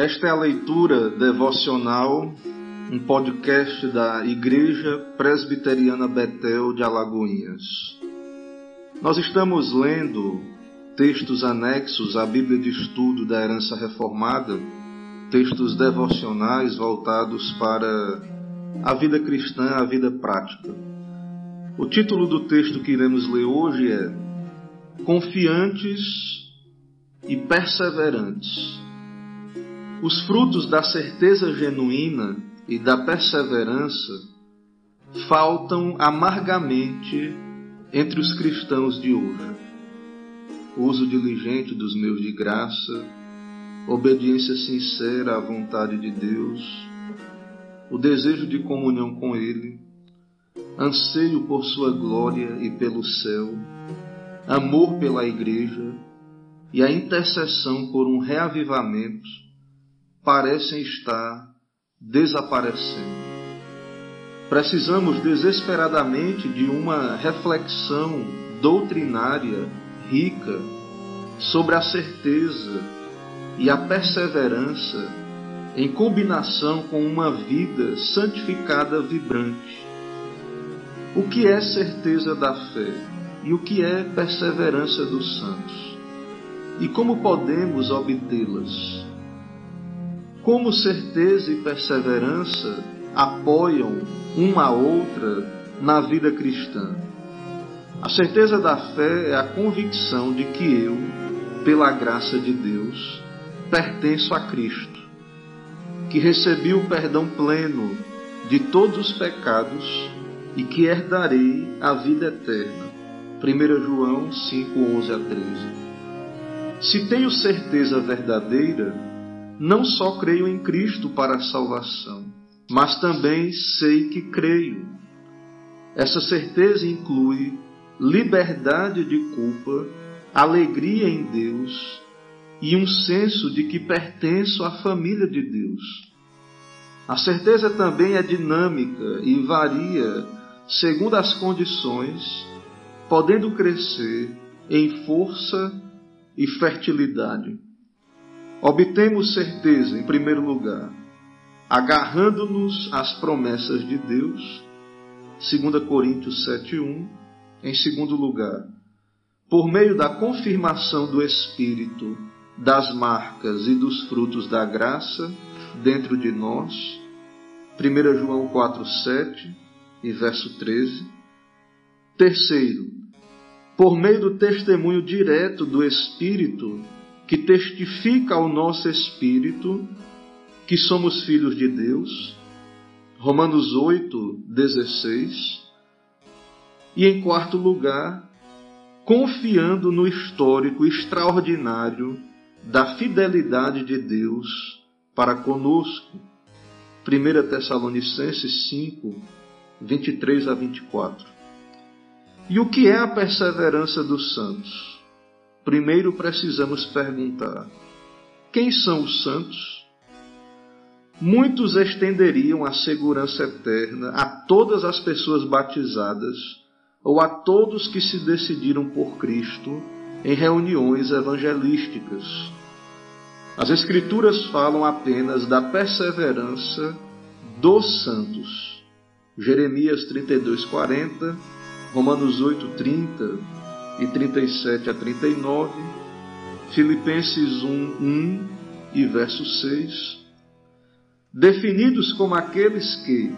Esta é a leitura devocional, um podcast da Igreja Presbiteriana Betel de Alagoinhas. Nós estamos lendo textos anexos à Bíblia de Estudo da Herança Reformada, textos devocionais voltados para a vida cristã, a vida prática. O título do texto que iremos ler hoje é Confiantes e Perseverantes. Os frutos da certeza genuína e da perseverança faltam amargamente entre os cristãos de hoje. Uso diligente dos meios de graça, obediência sincera à vontade de Deus, o desejo de comunhão com Ele, anseio por Sua glória e pelo céu, amor pela Igreja e a intercessão por um reavivamento parecem estar desaparecendo. Precisamos desesperadamente de uma reflexão doutrinária rica sobre a certeza e a perseverança em combinação com uma vida santificada vibrante. O que é certeza da fé e o que é perseverança dos santos? E como podemos obtê-las? Como certeza e perseverança apoiam uma a outra na vida cristã? A certeza da fé é a convicção de que eu, pela graça de Deus, pertenço a Cristo, que recebi o perdão pleno de todos os pecados e que herdarei a vida eterna. 1 João 5, 11 a 13. Se tenho certeza verdadeira, não só creio em Cristo para a salvação, mas também sei que creio. Essa certeza inclui liberdade de culpa, alegria em Deus e um senso de que pertenço à família de Deus. A certeza também é dinâmica e varia segundo as condições, podendo crescer em força e fertilidade. Obtemos certeza, em primeiro lugar, agarrando-nos às promessas de Deus, 2 Coríntios 7:1 em segundo lugar, por meio da confirmação do Espírito, das marcas e dos frutos da graça dentro de nós. 1 João 4,7 e verso 13. Terceiro, por meio do testemunho direto do Espírito, que testifica ao nosso espírito que somos filhos de Deus. Romanos 8, 16. E em quarto lugar, confiando no histórico extraordinário da fidelidade de Deus para conosco. 1 Tessalonicenses 5, 23 a 24. E o que é a perseverança dos santos? Primeiro precisamos perguntar: quem são os santos? Muitos estenderiam a segurança eterna a todas as pessoas batizadas ou a todos que se decidiram por Cristo em reuniões evangelísticas. As Escrituras falam apenas da perseverança dos santos. Jeremias 32, 40, Romanos 8, 30 e 37 a 39, Filipenses 1, 1 e verso 6. Definidos como aqueles que,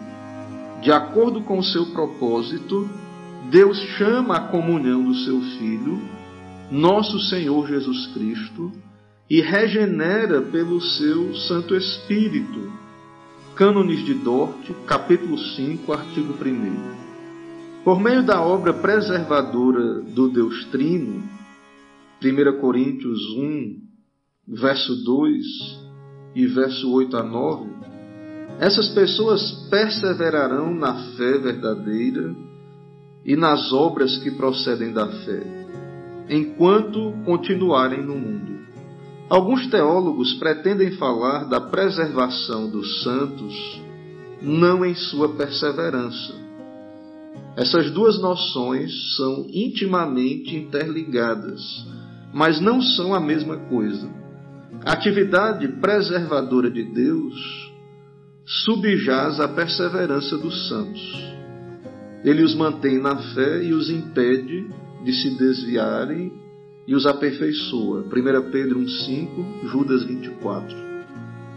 de acordo com o seu propósito, Deus chama a comunhão do seu Filho, nosso Senhor Jesus Cristo, e regenera pelo seu Santo Espírito. Cânones de Dort, capítulo 5, artigo 1. Por meio da obra preservadora do Deus Trino, 1 Coríntios 1, verso 2 e verso 8 a 9, essas pessoas perseverarão na fé verdadeira e nas obras que procedem da fé, enquanto continuarem no mundo. Alguns teólogos pretendem falar da preservação dos santos não em sua perseverança. Essas duas noções são intimamente interligadas, mas não são a mesma coisa. A atividade preservadora de Deus subjaz a perseverança dos santos. Ele os mantém na fé e os impede de se desviarem e os aperfeiçoa. 1 Pedro 1,5, Judas 24.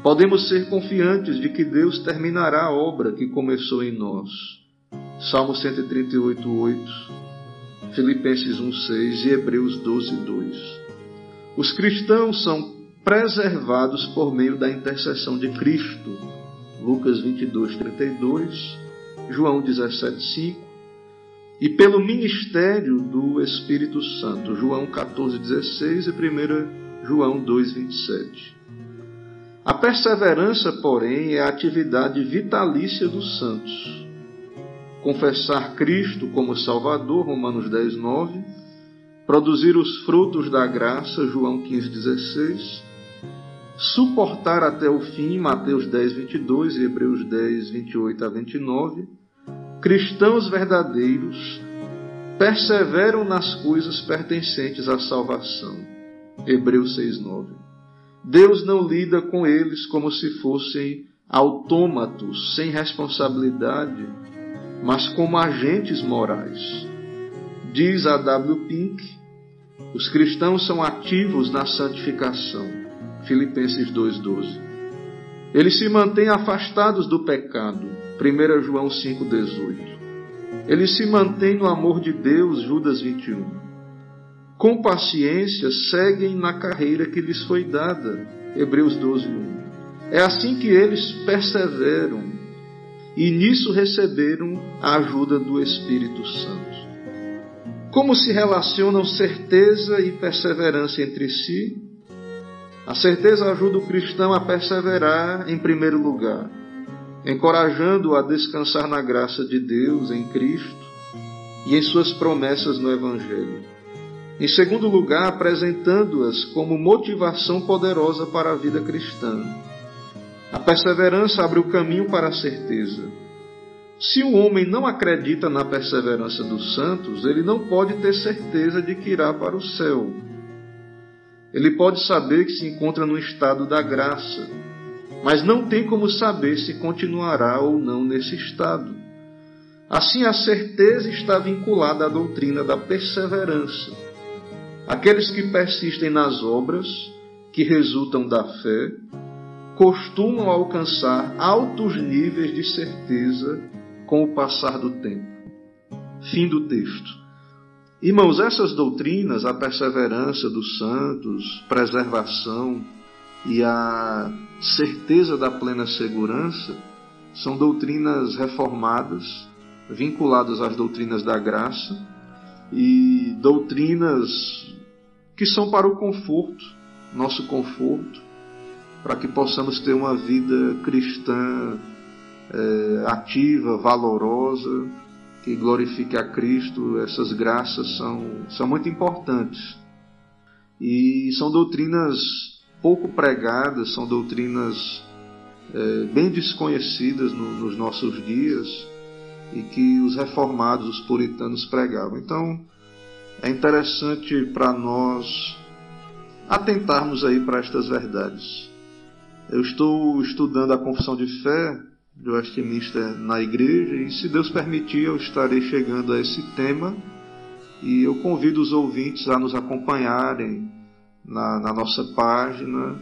Podemos ser confiantes de que Deus terminará a obra que começou em nós. Salmo 138, 8, Filipenses 1,6 e Hebreus 12, 2. Os cristãos são preservados por meio da intercessão de Cristo. Lucas 22, 32, João 17, 5 e pelo ministério do Espírito Santo, João 14,16 e 1 João 2,27. A perseverança, porém, é a atividade vitalícia dos santos. Confessar Cristo como Salvador, Romanos 10, 9, produzir os frutos da graça, João 15,16, suportar até o fim, Mateus 10, 22 e Hebreus 10, 28 a 29, cristãos verdadeiros perseveram nas coisas pertencentes à salvação. Hebreus 6:9. Deus não lida com eles como se fossem autômatos sem responsabilidade, mas como agentes morais. Diz a W. Pink, os cristãos são ativos na santificação. Filipenses 2:12. Eles se mantêm afastados do pecado, 1 João 5,18. Ele se mantém no amor de Deus, Judas 21. Com paciência seguem na carreira que lhes foi dada, Hebreus 12:1. É assim que eles perseveram e nisso receberam a ajuda do Espírito Santo. Como se relacionam certeza e perseverança entre si? A certeza ajuda o cristão a perseverar em primeiro lugar encorajando-o a descansar na graça de Deus em Cristo e em suas promessas no Evangelho. Em segundo lugar, apresentando-as como motivação poderosa para a vida cristã. A perseverança abre o caminho para a certeza. Se o homem não acredita na perseverança dos santos, ele não pode ter certeza de que irá para o céu. Ele pode saber que se encontra no estado da graça, mas não tem como saber se continuará ou não nesse estado. Assim, a certeza está vinculada à doutrina da perseverança. Aqueles que persistem nas obras, que resultam da fé, costumam alcançar altos níveis de certeza com o passar do tempo. Fim do texto. Irmãos, essas doutrinas, a perseverança dos santos, preservação, e a certeza da plena segurança são doutrinas reformadas, vinculadas às doutrinas da graça e doutrinas que são para o conforto, nosso conforto, para que possamos ter uma vida cristã é, ativa, valorosa, que glorifique a Cristo. Essas graças são, são muito importantes. E são doutrinas pouco pregadas, são doutrinas é, bem desconhecidas no, nos nossos dias e que os reformados, os puritanos pregavam. Então, é interessante para nós atentarmos aí para estas verdades. Eu estou estudando a confissão de fé de Westminster na igreja e, se Deus permitir, eu estarei chegando a esse tema e eu convido os ouvintes a nos acompanharem na, na nossa página,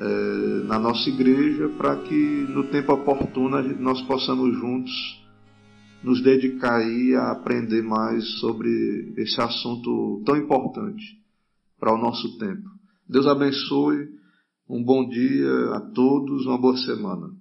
é, na nossa igreja, para que no tempo oportuno nós possamos juntos nos dedicar aí a aprender mais sobre esse assunto tão importante para o nosso tempo. Deus abençoe, um bom dia a todos, uma boa semana.